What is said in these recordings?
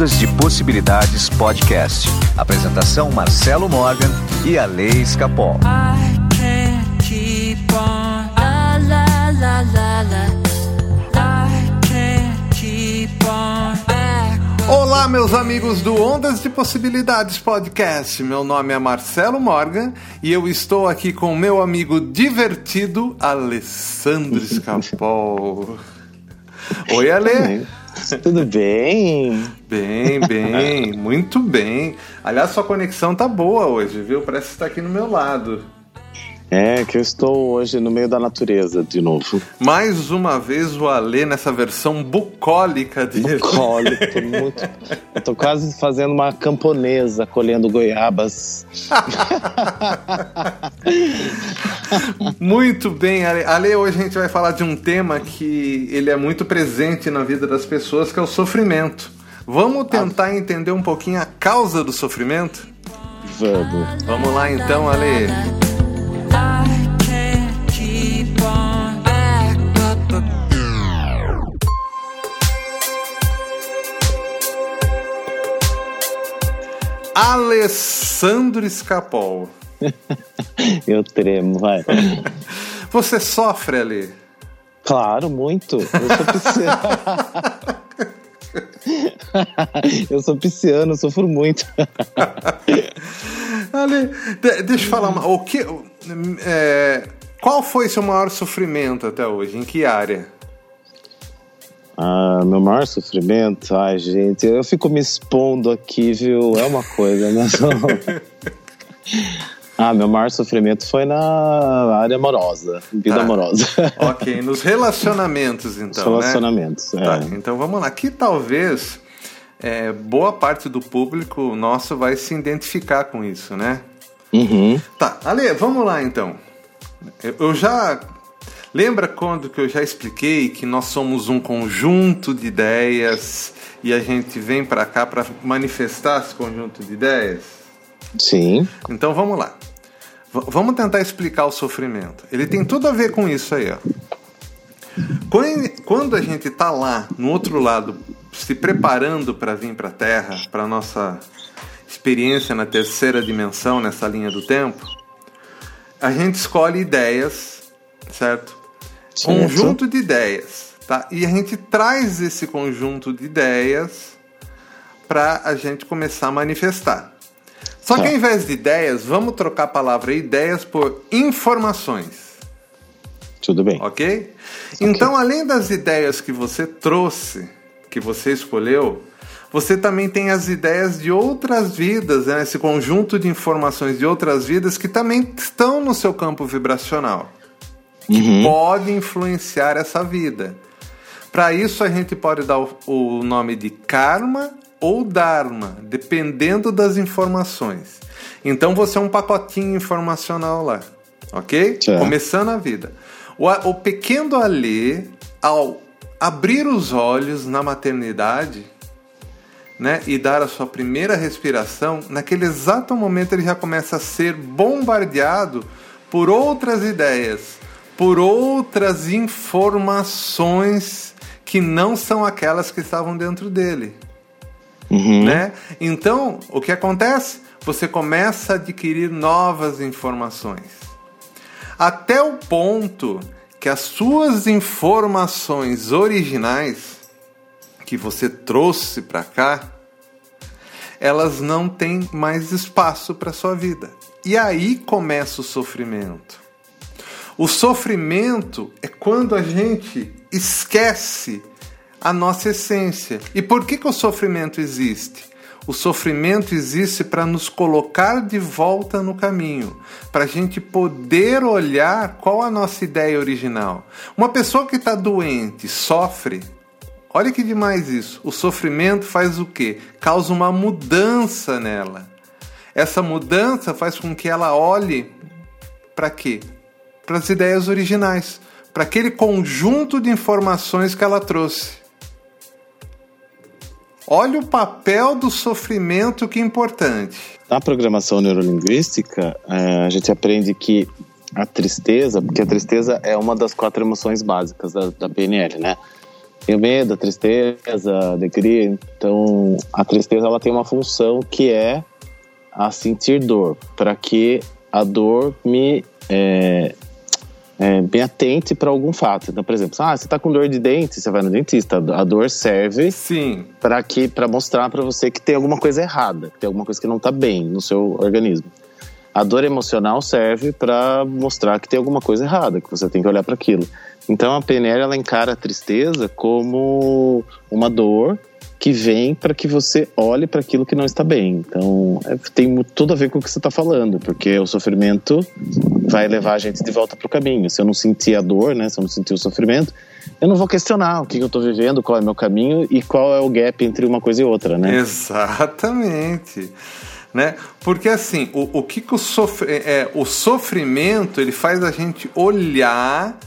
Ondas de Possibilidades Podcast. Apresentação Marcelo Morgan e a Lei Escapol. Olá, meus amigos do Ondas de Possibilidades Podcast. Meu nome é Marcelo Morgan e eu estou aqui com meu amigo divertido Alessandro Escapol. Oi, Ale. Tudo bem? Bem, bem, muito bem. Aliás, sua conexão tá boa hoje, viu? Parece que está aqui no meu lado. É, que eu estou hoje no meio da natureza de novo. Mais uma vez o Alê nessa versão bucólica dele. Bucólico, muito. Eu tô quase fazendo uma camponesa, colhendo goiabas. muito bem, Ale. Ale, hoje a gente vai falar de um tema que ele é muito presente na vida das pessoas, que é o sofrimento. Vamos tentar entender um pouquinho a causa do sofrimento? Vamos. Vamos lá então, Ale. Alessandro Escapol. Eu tremo, vai. Você sofre ali? Claro, muito. Eu sou pisciano. eu sou pisciano, sofro muito. Ali, deixa eu falar, o que, é, qual foi seu maior sofrimento até hoje? Em que área? Ah, meu maior sofrimento? Ai, gente, eu fico me expondo aqui, viu? É uma coisa, né? ah, meu maior sofrimento foi na área amorosa, vida tá. amorosa. ok, nos relacionamentos, então. Nos relacionamentos, né? é. Tá, então vamos lá. Aqui talvez é, boa parte do público nosso vai se identificar com isso, né? Uhum. Tá, Ale, vamos lá então. Eu já Lembra quando que eu já expliquei que nós somos um conjunto de ideias e a gente vem para cá para manifestar esse conjunto de ideias? Sim. Então vamos lá. V vamos tentar explicar o sofrimento. Ele tem tudo a ver com isso aí, ó. Quando a gente está lá no outro lado, se preparando para vir para a Terra, para nossa experiência na terceira dimensão, nessa linha do tempo, a gente escolhe ideias, certo? Conjunto de ideias, tá? E a gente traz esse conjunto de ideias para a gente começar a manifestar. Só que tá. ao invés de ideias, vamos trocar a palavra ideias por informações. Tudo bem. Ok? Então, além das ideias que você trouxe, que você escolheu, você também tem as ideias de outras vidas, né? esse conjunto de informações de outras vidas que também estão no seu campo vibracional que uhum. pode influenciar essa vida. Para isso, a gente pode dar o, o nome de karma ou dharma, dependendo das informações. Então, você é um pacotinho informacional lá, ok? Começando a vida. O, o pequeno Alê, ao abrir os olhos na maternidade, né, e dar a sua primeira respiração, naquele exato momento ele já começa a ser bombardeado por outras ideias, por outras informações que não são aquelas que estavam dentro dele. Uhum. Né? Então, o que acontece? Você começa a adquirir novas informações. Até o ponto que as suas informações originais que você trouxe para cá, elas não têm mais espaço para sua vida. E aí começa o sofrimento. O sofrimento é quando a gente esquece a nossa essência. E por que, que o sofrimento existe? O sofrimento existe para nos colocar de volta no caminho, para a gente poder olhar qual a nossa ideia original. Uma pessoa que está doente sofre. Olha que demais isso. O sofrimento faz o quê? Causa uma mudança nela. Essa mudança faz com que ela olhe para quê? Para as ideias originais, para aquele conjunto de informações que ela trouxe. Olha o papel do sofrimento que é importante. Na programação neurolinguística, é, a gente aprende que a tristeza, porque a tristeza é uma das quatro emoções básicas da, da PNL, né? Tenho medo, tristeza, alegria. Então, a tristeza ela tem uma função que é a sentir dor, para que a dor me é, é, bem atente para algum fato. Então, por exemplo, ah, você está com dor de dente, você vai no dentista. A dor serve para que para mostrar para você que tem alguma coisa errada, que tem alguma coisa que não está bem no seu organismo. A dor emocional serve para mostrar que tem alguma coisa errada, que você tem que olhar para aquilo. Então a PNL ela encara a tristeza como uma dor que vem para que você olhe para aquilo que não está bem. Então, é, tem tudo a ver com o que você está falando, porque o sofrimento vai levar a gente de volta para o caminho. Se eu não sentir a dor, né, se eu não sentir o sofrimento, eu não vou questionar o que, que eu estou vivendo, qual é o meu caminho e qual é o gap entre uma coisa e outra, né? Exatamente. Né? Porque assim, o, o que, que o, sofre, é, o sofrimento ele faz a gente olhar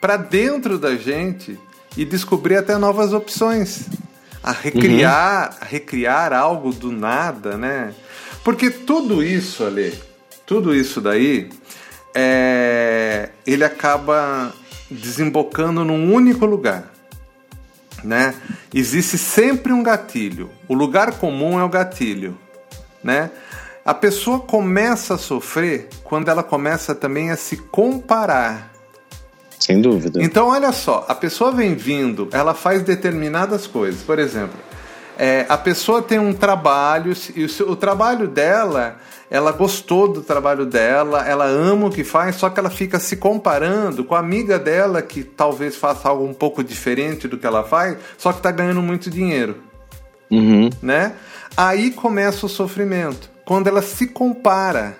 para dentro da gente e descobrir até novas opções a recriar, uhum. recriar algo do nada, né? Porque tudo isso, ali, tudo isso daí, é, ele acaba desembocando num único lugar, né? Existe sempre um gatilho. O lugar comum é o gatilho, né? A pessoa começa a sofrer quando ela começa também a se comparar sem dúvida. Então, olha só, a pessoa vem vindo, ela faz determinadas coisas. Por exemplo, é, a pessoa tem um trabalho e o, o trabalho dela, ela gostou do trabalho dela, ela ama o que faz, só que ela fica se comparando com a amiga dela que talvez faça algo um pouco diferente do que ela faz, só que está ganhando muito dinheiro. Uhum. Né? Aí começa o sofrimento. Quando ela se compara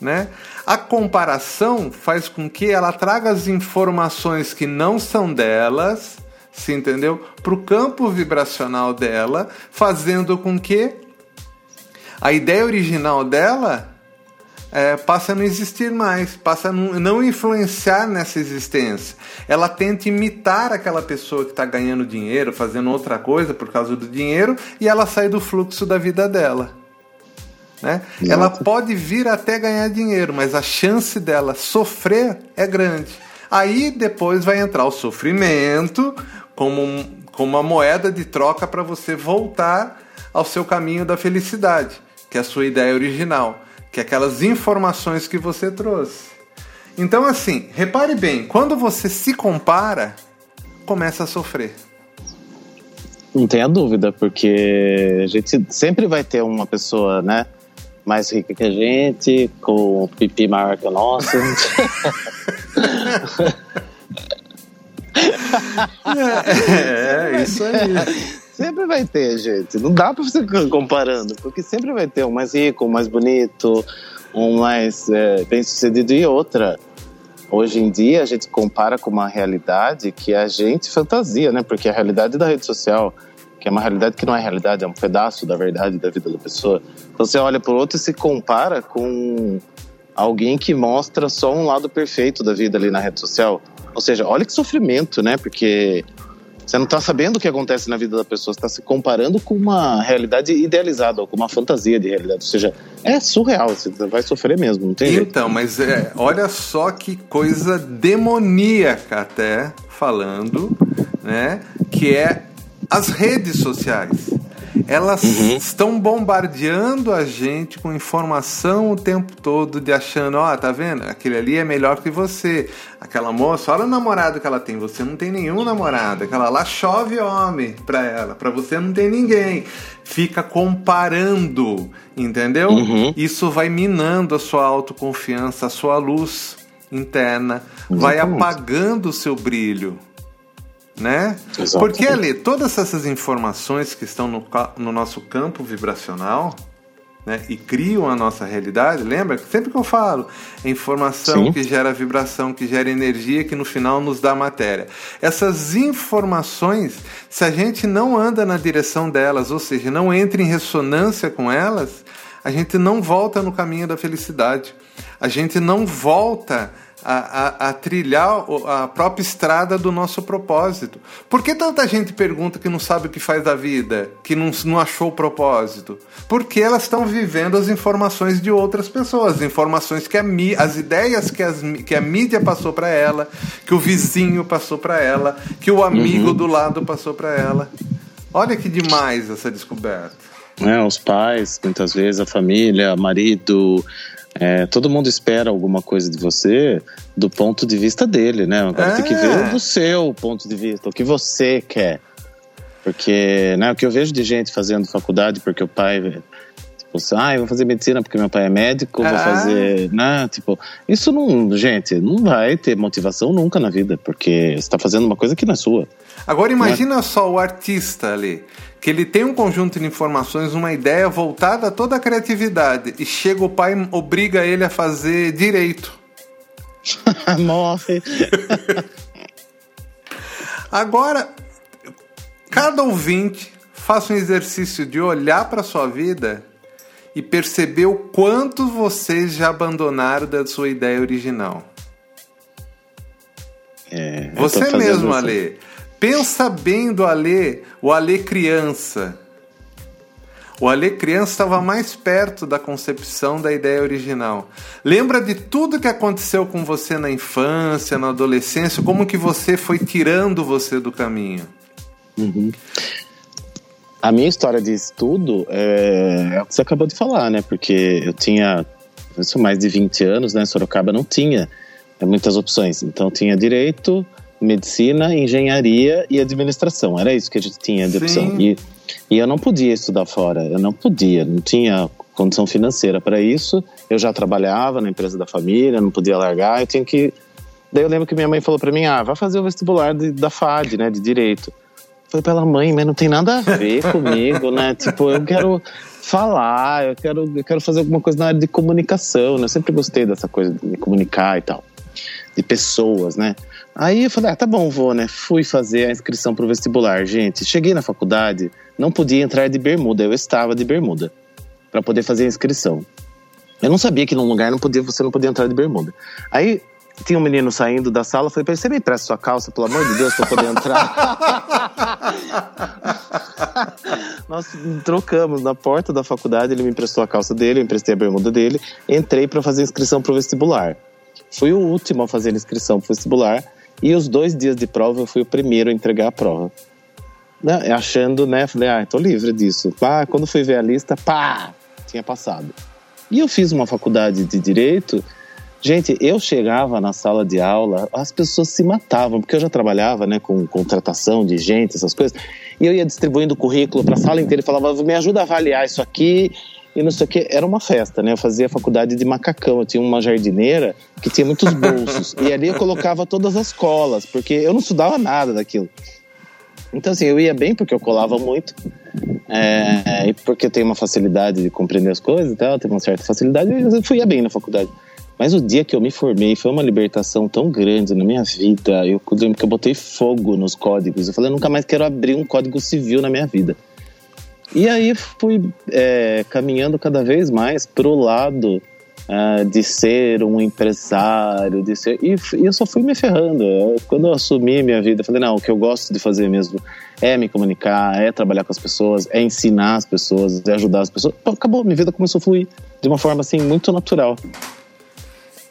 né? A comparação faz com que ela traga as informações que não são delas, se entendeu? Para o campo vibracional dela, fazendo com que a ideia original dela é, passe a não existir mais, passe a não influenciar nessa existência. Ela tenta imitar aquela pessoa que está ganhando dinheiro, fazendo outra coisa por causa do dinheiro, e ela sai do fluxo da vida dela. Né? Ela pode vir até ganhar dinheiro, mas a chance dela sofrer é grande. Aí depois vai entrar o sofrimento como, um, como uma moeda de troca para você voltar ao seu caminho da felicidade, que é a sua ideia original, que é aquelas informações que você trouxe. Então, assim, repare bem, quando você se compara, começa a sofrer. Não tenha dúvida, porque a gente sempre vai ter uma pessoa, né? Mais rica que a gente, com pipi maior que o nosso. é, é, isso aí. Sempre vai ter, gente. Não dá pra você ficar comparando, porque sempre vai ter um mais rico, um mais bonito, um mais é, bem sucedido e outra. Hoje em dia a gente compara com uma realidade que a gente fantasia, né? Porque a realidade da rede social que é uma realidade que não é realidade, é um pedaço da verdade da vida da pessoa. Então você olha para o outro e se compara com alguém que mostra só um lado perfeito da vida ali na rede social. Ou seja, olha que sofrimento, né? Porque você não está sabendo o que acontece na vida da pessoa, você está se comparando com uma realidade idealizada, ou com uma fantasia de realidade. Ou seja, é surreal, você vai sofrer mesmo, não tem Então, mas é, olha só que coisa demoníaca até falando, né? Que é as redes sociais. Elas uhum. estão bombardeando a gente com informação o tempo todo, de achando, ó, oh, tá vendo? Aquele ali é melhor que você. Aquela moça, olha o namorado que ela tem, você não tem nenhum namorado. Aquela lá chove homem pra ela, pra você não tem ninguém. Fica comparando, entendeu? Uhum. Isso vai minando a sua autoconfiança, a sua luz interna, Exatamente. vai apagando o seu brilho né? Exato. Porque ali, todas essas informações que estão no, no nosso campo vibracional, né, e criam a nossa realidade, lembra? Sempre que eu falo, é informação Sim. que gera vibração, que gera energia, que no final nos dá matéria. Essas informações, se a gente não anda na direção delas, ou seja, não entra em ressonância com elas, a gente não volta no caminho da felicidade. A gente não volta a, a, a, trilhar a própria estrada do nosso propósito. Por que tanta gente pergunta que não sabe o que faz da vida, que não, não achou o propósito? Porque elas estão vivendo as informações de outras pessoas, as informações que a as ideias que, as, que a mídia passou para ela, que o vizinho passou para ela, que o amigo uhum. do lado passou para ela. Olha que demais essa descoberta. É, os pais, muitas vezes, a família, marido, é, todo mundo espera alguma coisa de você do ponto de vista dele, né? Agora é. tem que ver é. do seu ponto de vista, o que você quer. Porque, né, o que eu vejo de gente fazendo faculdade porque o pai tipo, ah, eu vou fazer medicina porque meu pai é médico, vou é. fazer, né, tipo, isso não, gente, não vai ter motivação nunca na vida, porque você está fazendo uma coisa que não é sua. Agora imagina só o artista ali que ele tem um conjunto de informações, uma ideia voltada a toda a criatividade, e chega o pai e obriga ele a fazer direito. Morre. Agora, cada ouvinte faça um exercício de olhar para sua vida e perceber o quanto vocês já abandonaram da sua ideia original. É, Você mesmo, Ale. Pensa bem do Alê, o Alê criança. O Alê criança estava mais perto da concepção da ideia original. Lembra de tudo que aconteceu com você na infância, na adolescência, como que você foi tirando você do caminho. Uhum. A minha história de estudo é, é o que você acabou de falar, né? Porque eu tinha isso mais de 20 anos, né? Sorocaba não tinha muitas opções. Então tinha direito, medicina, engenharia e administração. Era isso que a gente tinha de opção. E, e eu não podia estudar fora, eu não podia, não tinha condição financeira para isso. Eu já trabalhava na empresa da família, não podia largar, eu tinha que. Daí eu lembro que minha mãe falou para mim: ah, vai fazer o vestibular de, da FAD, né, de direito. Foi pela mãe, mas não tem nada a ver comigo, né? Tipo, eu quero falar, eu quero, eu quero fazer alguma coisa na área de comunicação, né? Eu sempre gostei dessa coisa de me comunicar e tal, de pessoas, né? Aí eu falei, ah, tá bom, vou, né? Fui fazer a inscrição pro vestibular. Gente, cheguei na faculdade, não podia entrar de bermuda, eu estava de bermuda para poder fazer a inscrição. Eu não sabia que num lugar não podia, você não podia entrar de bermuda. Aí tinha um menino saindo da sala, eu falei pra ele, você me empresta sua calça, pelo amor de Deus, pra eu poder entrar. Nós trocamos na porta da faculdade, ele me emprestou a calça dele, eu emprestei a bermuda dele, entrei para fazer inscrição pro vestibular. Fui o último a fazer a inscrição pro vestibular. E os dois dias de prova eu fui o primeiro a entregar a prova. Né? Achando, né? Falei, ah, tô livre disso. Pá, quando fui ver a lista, pá, tinha passado. E eu fiz uma faculdade de direito. Gente, eu chegava na sala de aula, as pessoas se matavam, porque eu já trabalhava né, com contratação de gente, essas coisas, e eu ia distribuindo currículo para a sala inteira e falava: me ajuda a avaliar isso aqui, e não sei o que. Era uma festa, né? Eu fazia faculdade de macacão. Eu tinha uma jardineira que tinha muitos bolsos. e ali eu colocava todas as colas, porque eu não estudava nada daquilo. Então, assim, eu ia bem porque eu colava muito. É, e porque eu tenho uma facilidade de compreender as coisas e tal, eu tenho uma certa facilidade, eu fui bem na faculdade. Mas o dia que eu me formei foi uma libertação tão grande na minha vida. Eu lembro que eu botei fogo nos códigos. Eu falei, eu nunca mais quero abrir um código civil na minha vida. E aí fui é, caminhando cada vez mais pro lado uh, de ser um empresário, de ser e, e, eu só fui me ferrando. Quando eu assumi minha vida, falei não, o que eu gosto de fazer mesmo é me comunicar, é trabalhar com as pessoas, é ensinar as pessoas, é ajudar as pessoas. Acabou, minha vida começou a fluir de uma forma assim muito natural.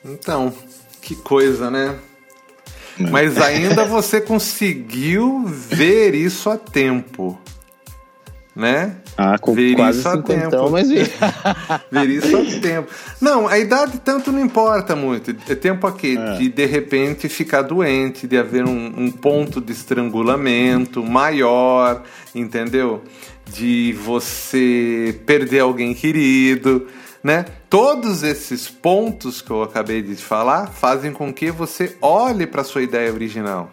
Então, que coisa, né? É. Mas ainda você conseguiu ver isso a tempo né? Ah, com ver quase isso 50, tempo. mas vi. ver isso a tempo. Não, a idade tanto não importa muito. É tempo aqui é. de de repente ficar doente, de haver um, um ponto de estrangulamento maior, entendeu? De você perder alguém querido, né? Todos esses pontos que eu acabei de falar fazem com que você olhe para sua ideia original.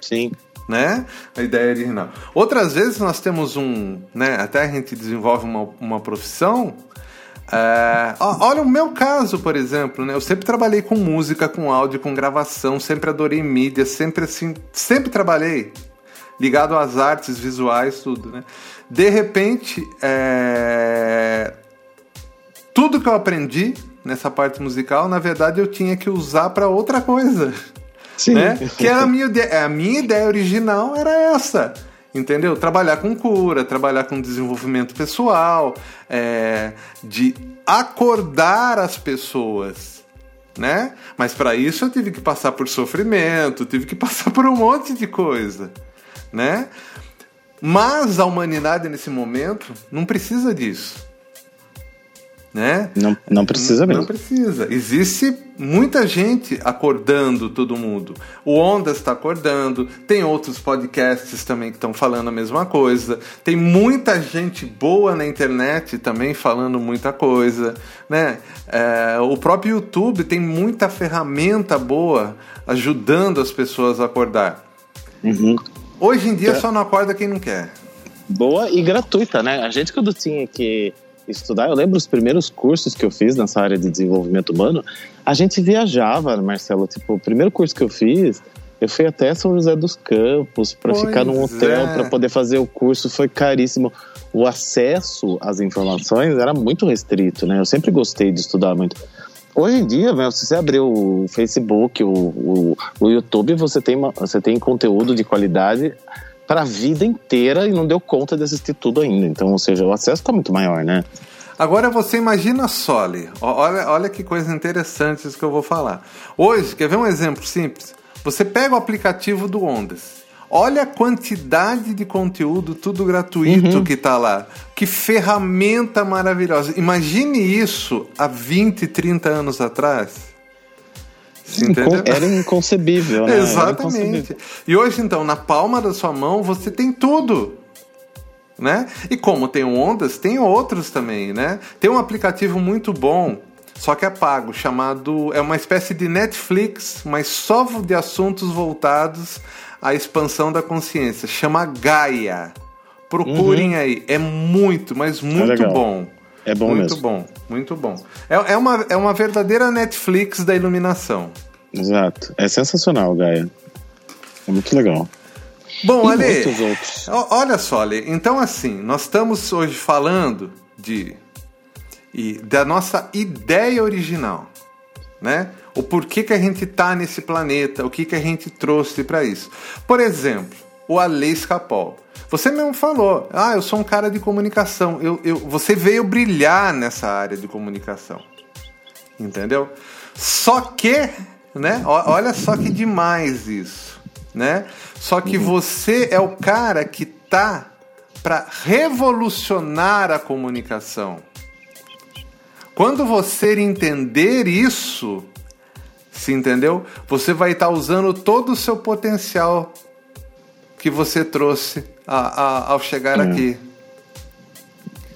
Sim né? A ideia original. Outras vezes nós temos um, né? Até a gente desenvolve uma, uma profissão. É, olha o meu caso, por exemplo, né? Eu sempre trabalhei com música, com áudio, com gravação, sempre adorei mídia, sempre assim, sempre trabalhei ligado às artes visuais, tudo, né? De repente, é, tudo que eu aprendi nessa parte musical, na verdade eu tinha que usar para outra coisa. Sim. Né? Que era a minha, ideia, a minha ideia original era essa. Entendeu? Trabalhar com cura, trabalhar com desenvolvimento pessoal, é, de acordar as pessoas né? Mas para isso eu tive que passar por sofrimento, tive que passar por um monte de coisa, né? Mas a humanidade nesse momento não precisa disso. Né? Não, não precisa mesmo. Não precisa. Existe muita gente acordando todo mundo. O Ondas está acordando, tem outros podcasts também que estão falando a mesma coisa. Tem muita gente boa na internet também falando muita coisa. Né? É, o próprio YouTube tem muita ferramenta boa ajudando as pessoas a acordar. Uhum. Hoje em dia é. só não acorda quem não quer. Boa e gratuita, né? A gente quando tinha que estudar, eu lembro os primeiros cursos que eu fiz nessa área de desenvolvimento humano, a gente viajava, Marcelo. Tipo, o primeiro curso que eu fiz, eu fui até São José dos Campos para ficar num hotel é. para poder fazer o curso, foi caríssimo. O acesso às informações era muito restrito, né? Eu sempre gostei de estudar muito. Hoje em dia, se você abrir o Facebook, o, o, o YouTube, você tem, uma, você tem conteúdo de qualidade para a vida inteira e não deu conta de assistir tudo ainda. Então, ou seja, o acesso está muito maior, né? Agora você imagina só, Li. Olha, olha que coisa interessante isso que eu vou falar. Hoje, quer ver um exemplo simples? Você pega o aplicativo do Ondas. Olha a quantidade de conteúdo, tudo gratuito uhum. que está lá. Que ferramenta maravilhosa. Imagine isso há 20, 30 anos atrás. Era inconcebível, né? Exatamente. Inconcebível. E hoje, então, na palma da sua mão, você tem tudo. Né? E como tem ondas, tem outros também, né? Tem um aplicativo muito bom, só que é pago, chamado. É uma espécie de Netflix, mas só de assuntos voltados à expansão da consciência. Chama Gaia. Procurem uhum. aí. É muito, mas é muito é bom. É bom muito mesmo. Muito bom, muito bom. É, é, uma, é uma verdadeira Netflix da iluminação. Exato. É sensacional, Gaia. É muito legal. Bom, Ale, olha só, Ale, então assim, nós estamos hoje falando de e da nossa ideia original, né? O porquê que a gente está nesse planeta, o que que a gente trouxe para isso. Por exemplo, o Ale Escapol. Você mesmo falou, ah, eu sou um cara de comunicação. Eu, eu, você veio brilhar nessa área de comunicação. Entendeu? Só que, né? Olha só que demais isso, né? Só que uhum. você é o cara que tá para revolucionar a comunicação. Quando você entender isso, se entendeu? Você vai estar tá usando todo o seu potencial que você trouxe a, a, ao chegar é. aqui.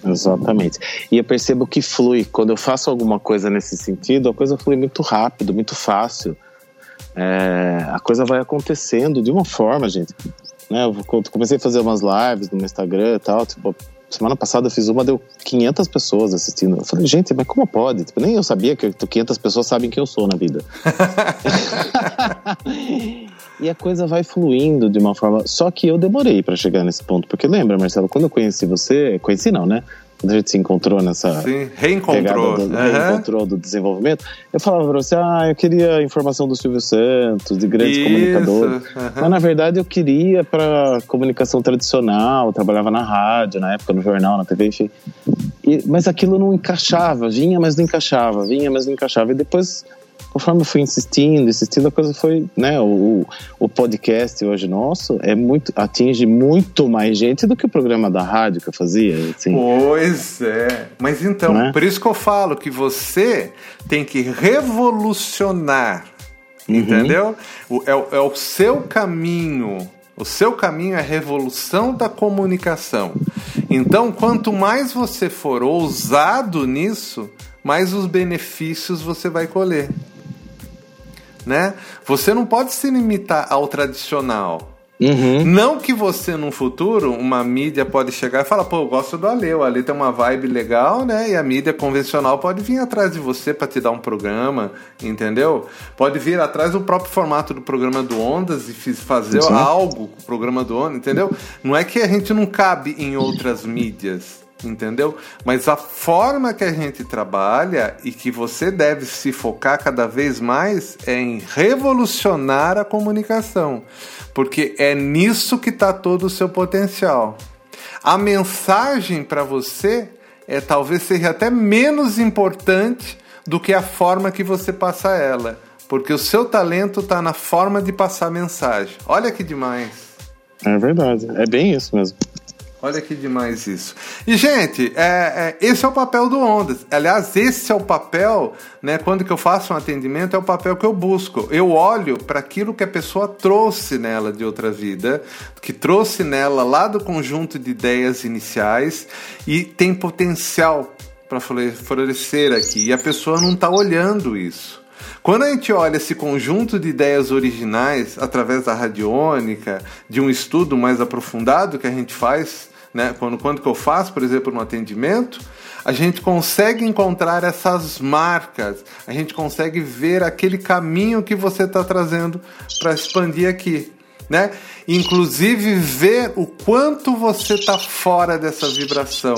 Exatamente. E eu percebo que flui. Quando eu faço alguma coisa nesse sentido, a coisa flui muito rápido, muito fácil. É, a coisa vai acontecendo de uma forma, gente. Né, eu comecei a fazer umas lives no meu Instagram e tal. Tipo, semana passada eu fiz uma, deu 500 pessoas assistindo. Eu falei, gente, mas como pode? Tipo, nem eu sabia que 500 pessoas sabem quem eu sou na vida. e a coisa vai fluindo de uma forma. Só que eu demorei para chegar nesse ponto, porque lembra, Marcelo, quando eu conheci você, conheci não, né? Quando a gente se encontrou nessa. Sim, reencontrou. Do, uhum. Reencontrou do desenvolvimento, eu falava pra você, ah, eu queria informação do Silvio Santos, de grandes Isso, comunicadores. Uhum. Mas na verdade eu queria para comunicação tradicional, trabalhava na rádio, na época, no jornal, na TV, enfim. E, mas aquilo não encaixava, vinha, mas não encaixava, vinha, mas não encaixava. E depois conforme eu fui insistindo, insistindo, a coisa foi, né, o, o podcast hoje nosso é muito, atinge muito mais gente do que o programa da rádio que eu fazia, assim. Pois é, mas então, né? por isso que eu falo que você tem que revolucionar, uhum. entendeu? O, é, é o seu caminho, o seu caminho é a revolução da comunicação. Então, quanto mais você for ousado nisso, mais os benefícios você vai colher né? Você não pode se limitar ao tradicional. Uhum. Não que você, no futuro, uma mídia pode chegar e falar, pô, eu gosto do Ale, o Ale tem uma vibe legal, né? E a mídia convencional pode vir atrás de você para te dar um programa, entendeu? Pode vir atrás do próprio formato do programa do Ondas e fazer Sim. algo com o programa do Ondas, entendeu? Não é que a gente não cabe em outras mídias, entendeu? Mas a forma que a gente trabalha e que você deve se focar cada vez mais é em revolucionar a comunicação, porque é nisso que está todo o seu potencial. A mensagem para você é talvez seja até menos importante do que a forma que você passa ela, porque o seu talento está na forma de passar mensagem. Olha que demais. É verdade, é bem isso mesmo. Olha que demais isso. E, gente, é, é, esse é o papel do Ondas. Aliás, esse é o papel, né? Quando que eu faço um atendimento, é o papel que eu busco. Eu olho para aquilo que a pessoa trouxe nela de outra vida, que trouxe nela lá do conjunto de ideias iniciais e tem potencial para florescer aqui. E a pessoa não está olhando isso. Quando a gente olha esse conjunto de ideias originais através da radiônica, de um estudo mais aprofundado que a gente faz, né? quando, quando que eu faço, por exemplo, no atendimento, a gente consegue encontrar essas marcas, a gente consegue ver aquele caminho que você está trazendo para expandir aqui né? Inclusive ver o quanto você está fora dessa vibração,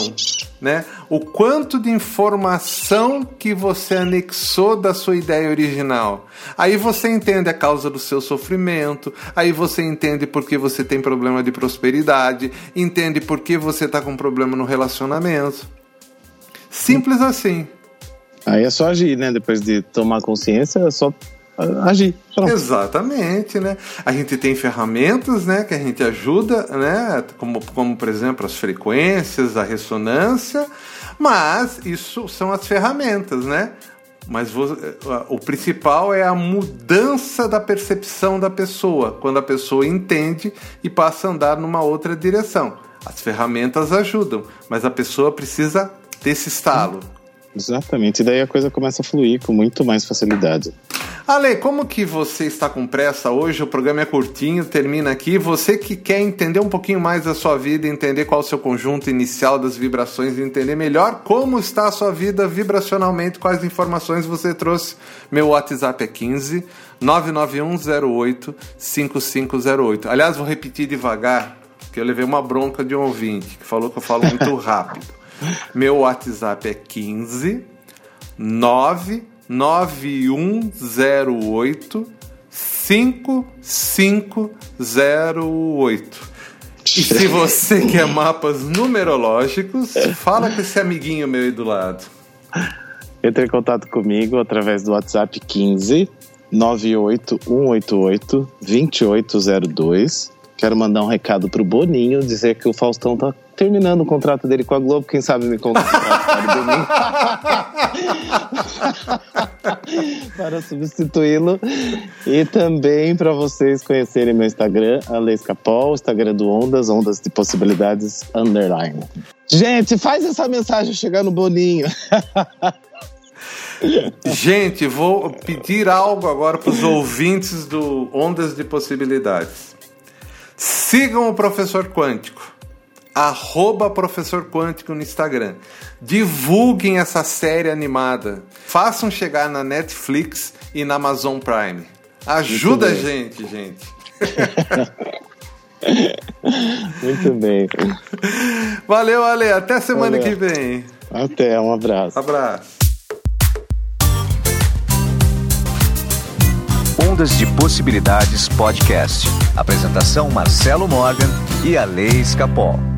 né? O quanto de informação que você anexou da sua ideia original. Aí você entende a causa do seu sofrimento, aí você entende por que você tem problema de prosperidade, entende por que você está com problema no relacionamento. Simples assim. Aí é só agir, né? Depois de tomar consciência, é só agir. Pronto. Exatamente, né? A gente tem ferramentas, né, que a gente ajuda, né, como, como por exemplo as frequências, a ressonância, mas isso são as ferramentas, né? Mas o principal é a mudança da percepção da pessoa, quando a pessoa entende e passa a andar numa outra direção. As ferramentas ajudam, mas a pessoa precisa desse estalo. Exatamente, e daí a coisa começa a fluir com muito mais facilidade. Ale, como que você está com pressa hoje? O programa é curtinho, termina aqui. Você que quer entender um pouquinho mais da sua vida, entender qual é o seu conjunto inicial das vibrações, entender melhor como está a sua vida vibracionalmente, quais informações você trouxe. Meu WhatsApp é 15 99108 5508. Aliás, vou repetir devagar, porque eu levei uma bronca de um ouvinte que falou que eu falo muito rápido. Meu WhatsApp é 15 99108 5508. E se você quer mapas numerológicos, fala com esse amiguinho meu aí do lado. Entre em contato comigo através do WhatsApp 15 98188 2802 Quero mandar um recado pro Boninho, dizer que o Faustão tá terminando o contrato dele com a Globo, quem sabe me contratar para substituí-lo. E também para vocês conhecerem meu Instagram, Alex Capol, Instagram do Ondas, Ondas de Possibilidades Underline. Gente, faz essa mensagem chegar no Boninho. Gente, vou pedir algo agora para os ouvintes do Ondas de Possibilidades. Sigam o Professor Quântico. Arroba Professor Quântico no Instagram. Divulguem essa série animada. Façam chegar na Netflix e na Amazon Prime. Ajuda a gente, gente. Muito bem. Valeu, Ale. Até semana Valeu. que vem. Até, um abraço. Abraço. Ondas de Possibilidades Podcast. Apresentação Marcelo Morgan e a Lei Escapol.